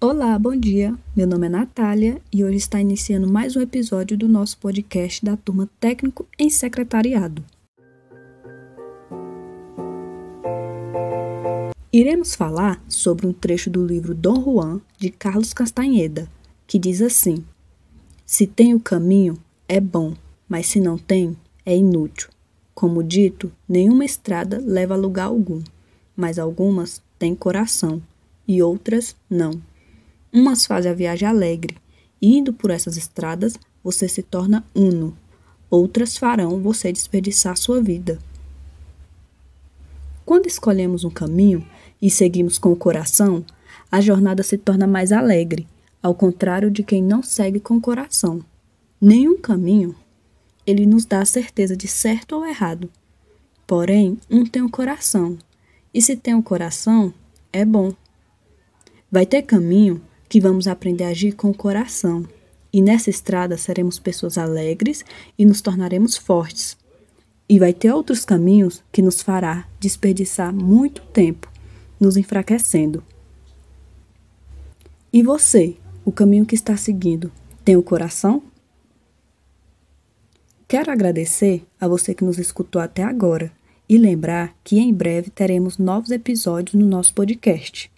Olá, bom dia. Meu nome é Natália e hoje está iniciando mais um episódio do nosso podcast da turma Técnico em Secretariado. Iremos falar sobre um trecho do livro Dom Juan de Carlos Castanheda, que diz assim: Se tem o caminho, é bom, mas se não tem, é inútil. Como dito, nenhuma estrada leva a lugar algum, mas algumas têm coração e outras não. Umas fazem a viagem alegre, indo por essas estradas você se torna uno. Outras farão você desperdiçar sua vida. Quando escolhemos um caminho e seguimos com o coração, a jornada se torna mais alegre, ao contrário de quem não segue com o coração. Nenhum caminho ele nos dá a certeza de certo ou errado. Porém, um tem o coração, e se tem o coração, é bom. Vai ter caminho que vamos aprender a agir com o coração. E nessa estrada seremos pessoas alegres e nos tornaremos fortes. E vai ter outros caminhos que nos fará desperdiçar muito tempo, nos enfraquecendo. E você, o caminho que está seguindo, tem o coração? Quero agradecer a você que nos escutou até agora e lembrar que em breve teremos novos episódios no nosso podcast.